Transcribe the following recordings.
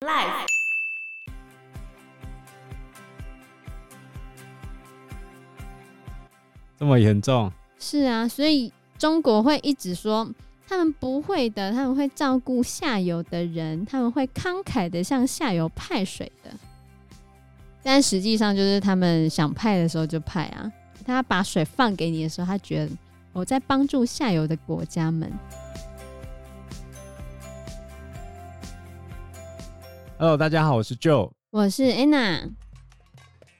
Life 这么严重？是啊，所以中国会一直说他们不会的，他们会照顾下游的人，他们会慷慨的向下游派水的。但实际上就是他们想派的时候就派啊，他把水放给你的时候，他觉得我在帮助下游的国家们。Hello，大家好，我是 Joe，我是 Anna。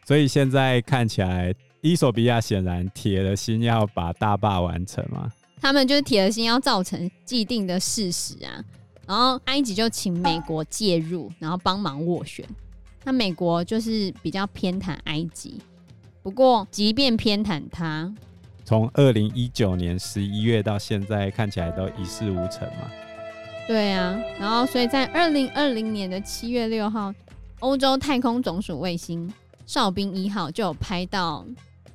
所以现在看起来，伊索比亚显然铁了心要把大坝完成嘛。他们就是铁了心要造成既定的事实啊。然后埃及就请美国介入，然后帮忙斡旋。那美国就是比较偏袒埃及，不过即便偏袒他，从二零一九年十一月到现在，看起来都一事无成嘛。对啊，然后所以在二零二零年的七月六号，欧洲太空总署卫星哨兵一号就有拍到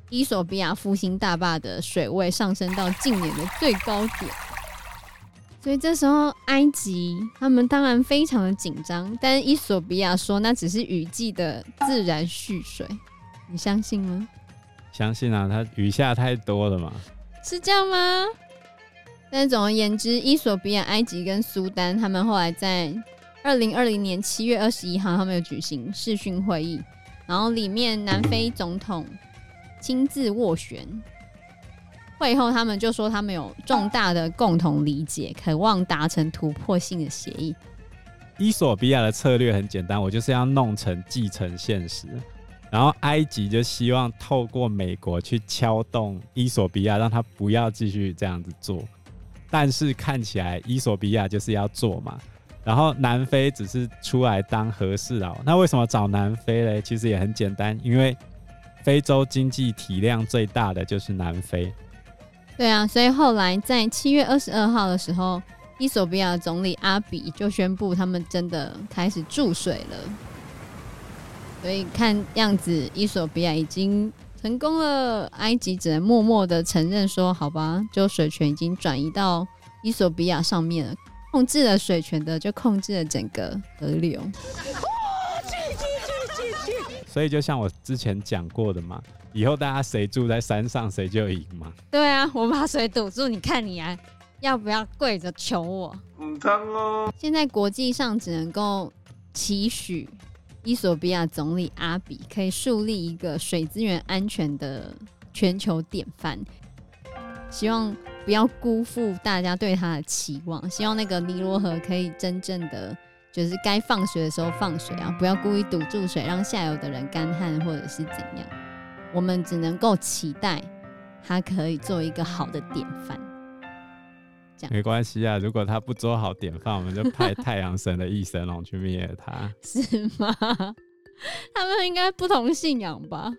伊索比亚复兴大坝的水位上升到近年的最高点，所以这时候埃及他们当然非常的紧张，但是衣索比亚说那只是雨季的自然蓄水，你相信吗？相信啊，它雨下太多了嘛。是这样吗？但总而言之，伊索比亚、埃及跟苏丹，他们后来在二零二零年七月二十一号，他们有举行视讯会议，然后里面南非总统亲自斡旋。会后，他们就说他们有重大的共同理解，渴望达成突破性的协议。伊索比亚的策略很简单，我就是要弄成既成现实，然后埃及就希望透过美国去敲动伊索比亚，让他不要继续这样子做。但是看起来伊索比亚就是要做嘛，然后南非只是出来当和事佬。那为什么找南非嘞？其实也很简单，因为非洲经济体量最大的就是南非。对啊，所以后来在七月二十二号的时候，伊索比亚总理阿比就宣布他们真的开始注水了。所以看样子伊索比亚已经。成功了，埃及只能默默的承认说：“好吧，就水权已经转移到伊索比亚上面了，控制了水权的就控制了整个河流。”所以就像我之前讲过的嘛，以后大家谁住在山上谁就赢嘛。对啊，我把水堵住，你看你啊，要不要跪着求我？嗯，现在国际上只能够期许。伊索比亚总理阿比可以树立一个水资源安全的全球典范，希望不要辜负大家对他的期望，希望那个尼罗河可以真正的就是该放水的时候放水啊，不要故意堵住水，让下游的人干旱或者是怎样。我们只能够期待他可以做一个好的典范。没关系啊，如果他不做好典范，我们就派太阳神的翼神龙去灭他，是吗？他们应该不同信仰吧？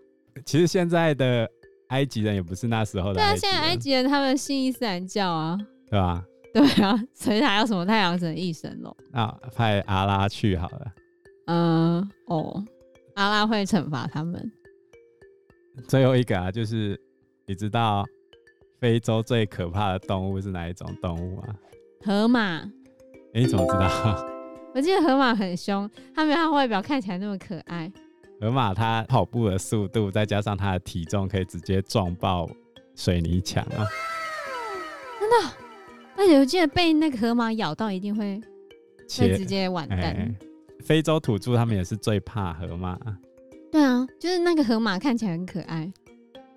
其实现在的埃及人也不是那时候的。对啊，现在埃及人他们信伊斯兰教啊，对吧？对啊，所以还有什么太阳神翼神龙？那派阿拉去好了。嗯，哦，阿拉会惩罚他们。最后一个啊，就是你知道。非洲最可怕的动物是哪一种动物吗？河马。哎、欸，你怎么知道？我记得河马很凶，它没有它外表看起来那么可爱。河马它跑步的速度，再加上它的体重，可以直接撞爆水泥墙啊！真的？而且我记得被那个河马咬到，一定会会直接完蛋。欸、非洲土著他们也是最怕河马。对啊，就是那个河马看起来很可爱。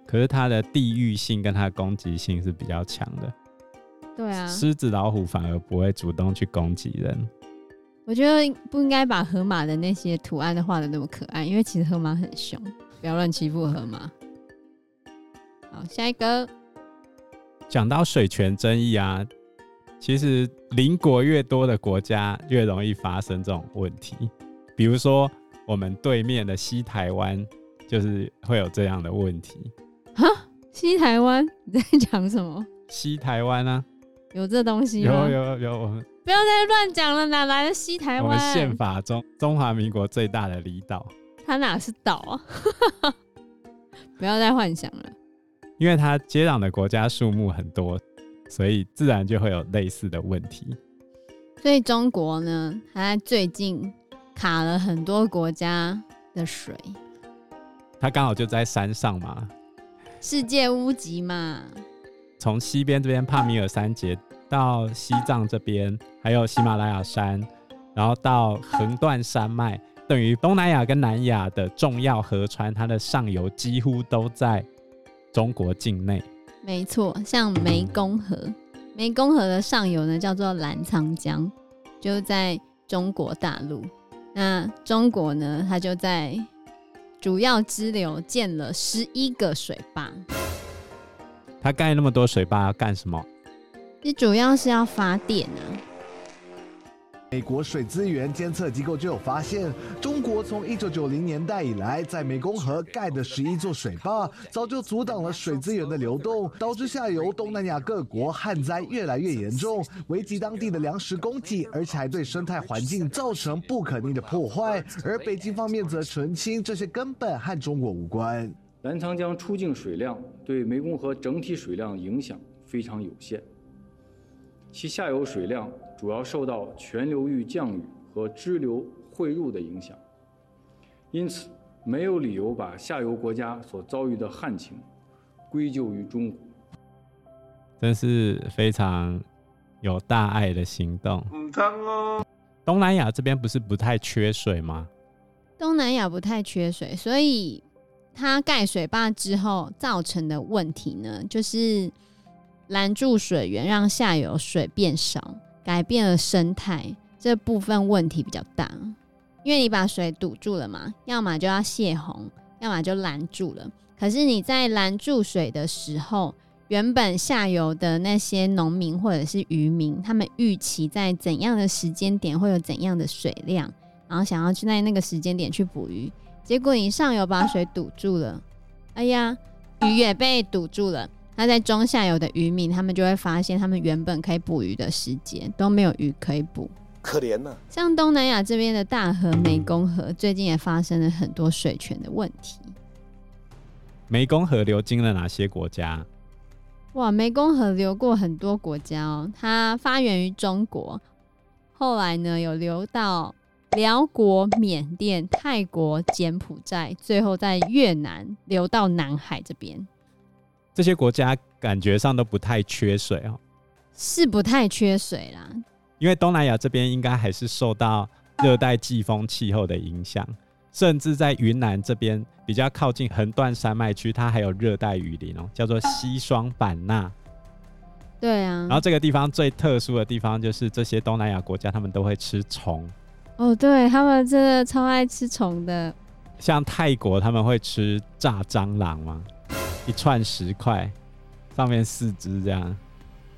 可是它的地域性跟它的攻击性是比较强的。对啊，狮子、老虎反而不会主动去攻击人。我觉得不应该把河马的那些图案都画的那么可爱，因为其实河马很凶，不要乱欺负河马。好，下一个。讲到水权争议啊，其实邻国越多的国家越容易发生这种问题。比如说，我们对面的西台湾就是会有这样的问题。哈，西台湾 你在讲什么？西台湾啊，有这东西吗？有有有，我们不要再乱讲了，哪来的西台湾？我们宪法中中华民国最大的离岛，它哪是岛啊？不要再幻想了，因为它接壤的国家数目很多，所以自然就会有类似的问题。所以中国呢，它在最近卡了很多国家的水。它刚好就在山上嘛，世界屋脊嘛。从西边这边帕米尔山节到西藏这边，还有喜马拉雅山，然后到横断山脉，等于东南亚跟南亚的重要河川，它的上游几乎都在中国境内。没错，像湄公河，湄公河的上游呢叫做澜沧江，就在中国大陆。那中国呢，它就在主要支流建了十一个水坝。它盖那么多水坝要干什么？你主要是要发电啊。美国水资源监测机构就有发现，中国从一九九零年代以来，在湄公河盖的十一座水坝，早就阻挡了水资源的流动，导致下游东南亚各国旱灾越来越严重，危及当地的粮食供给，而且还对生态环境造成不可逆的破坏。而北京方面则澄清，这些根本和中国无关。澜沧江出境水量对湄公河整体水量影响非常有限，其下游水量。主要受到全流域降雨和支流汇入的影响，因此没有理由把下游国家所遭遇的旱情归咎于中国。真是非常有大爱的行动。东南亚这边不是不太缺水吗？东南亚不太缺水，所以它盖水坝之后造成的问题呢，就是拦住水源，让下游水变少。改变了生态，这部分问题比较大，因为你把水堵住了嘛，要么就要泄洪，要么就拦住了。可是你在拦住水的时候，原本下游的那些农民或者是渔民，他们预期在怎样的时间点会有怎样的水量，然后想要去在那个时间点去捕鱼，结果你上游把水堵住了，哎呀，鱼也被堵住了。那在中下游的渔民，他们就会发现，他们原本可以捕鱼的时间都没有鱼可以捕，可怜呐。像东南亚这边的大河湄公河，最近也发生了很多水权的问题。湄公河流经了哪些国家？哇，湄公河流过很多国家哦。它发源于中国，后来呢有流到辽国、缅甸、泰国、柬埔寨，最后在越南流到南海这边。这些国家感觉上都不太缺水哦，是不太缺水啦。因为东南亚这边应该还是受到热带季风气候的影响，甚至在云南这边比较靠近横断山脉区，它还有热带雨林哦，叫做西双版纳。对啊。然后这个地方最特殊的地方就是这些东南亚国家他们都会吃虫。哦，对，他们真的超爱吃虫的。像泰国他们会吃炸蟑螂吗？一串十块，上面四只这样。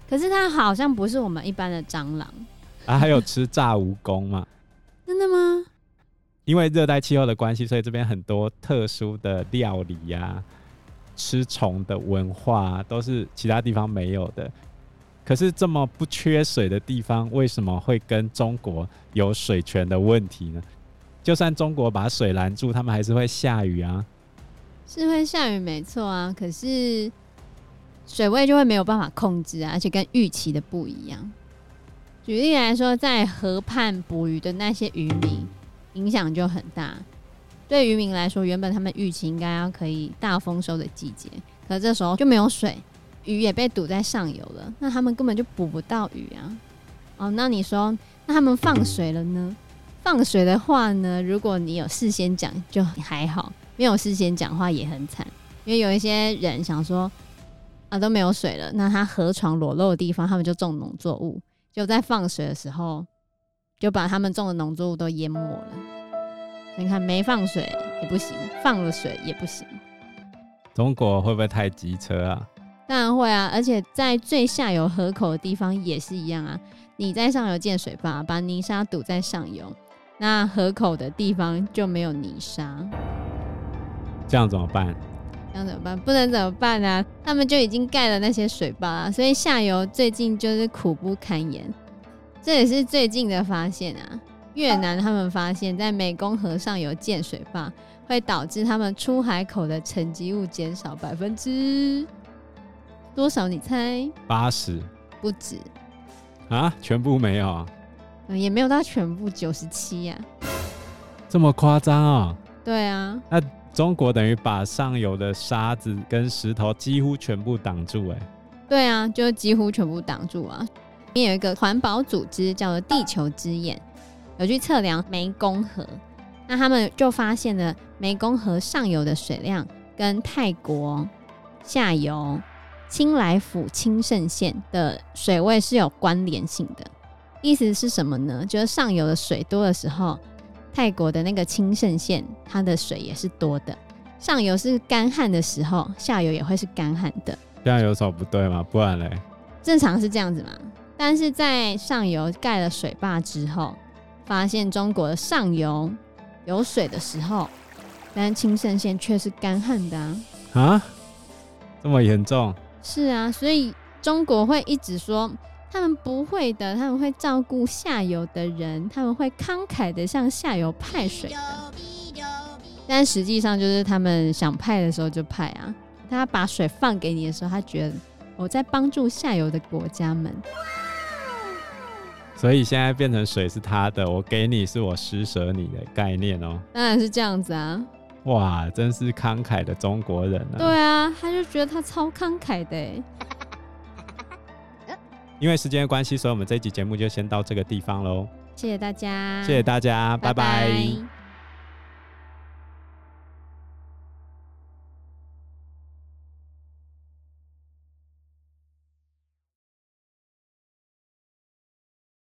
可是它好像不是我们一般的蟑螂啊，还有吃炸蜈蚣吗？真的吗？因为热带气候的关系，所以这边很多特殊的料理呀、啊，吃虫的文化都是其他地方没有的。可是这么不缺水的地方，为什么会跟中国有水权的问题呢？就算中国把水拦住，他们还是会下雨啊。是会下雨没错啊，可是水位就会没有办法控制啊，而且跟预期的不一样。举例来说，在河畔捕鱼的那些渔民，影响就很大。对渔民来说，原本他们预期应该要可以大丰收的季节，可这时候就没有水，鱼也被堵在上游了，那他们根本就捕不到鱼啊。哦，那你说，那他们放水了呢？放水的话呢，如果你有事先讲，就还好。没有事先讲话也很惨，因为有一些人想说啊，都没有水了，那他河床裸露的地方，他们就种农作物，就在放水的时候就把他们种的农作物都淹没了。你看，没放水也不行，放了水也不行。中国会不会太机车啊？当然会啊，而且在最下游河口的地方也是一样啊。你在上游建水坝，把泥沙堵在上游，那河口的地方就没有泥沙。这样怎么办？这样怎么办？不能怎么办啊？他们就已经盖了那些水坝啊，所以下游最近就是苦不堪言。这也是最近的发现啊。越南他们发现，在湄公河上游建水坝，会导致他们出海口的沉积物减少百分之多少？你猜？八十？不止啊？全部没有？也没有到全部九十七呀。这么夸张啊？对啊，那中国等于把上游的沙子跟石头几乎全部挡住，哎。对啊，就几乎全部挡住啊。有一个环保组织叫做地球之眼，有去测量湄公河，那他们就发现了湄公河上游的水量跟泰国下游清莱府清盛县的水位是有关联性的。意思是什么呢？就是上游的水多的时候，泰国的那个清盛县它的水也是多的。上游是干旱的时候，下游也会是干旱的。这样有什么不对吗？不然嘞？正常是这样子嘛。但是在上游盖了水坝之后，发现中国的上游有水的时候，但清盛县却是干旱的啊！啊，这么严重？是啊，所以中国会一直说他们不会的，他们会照顾下游的人，他们会慷慨的向下游派水的。但实际上就是他们想派的时候就派啊。他把水放给你的时候，他觉得我在帮助下游的国家们，所以现在变成水是他的，我给你是我施舍你的概念哦。当然是这样子啊！哇，真是慷慨的中国人啊！对啊，他就觉得他超慷慨的。因为时间的关系，所以我们这一集节目就先到这个地方喽。谢谢大家，谢谢大家，拜拜。拜拜。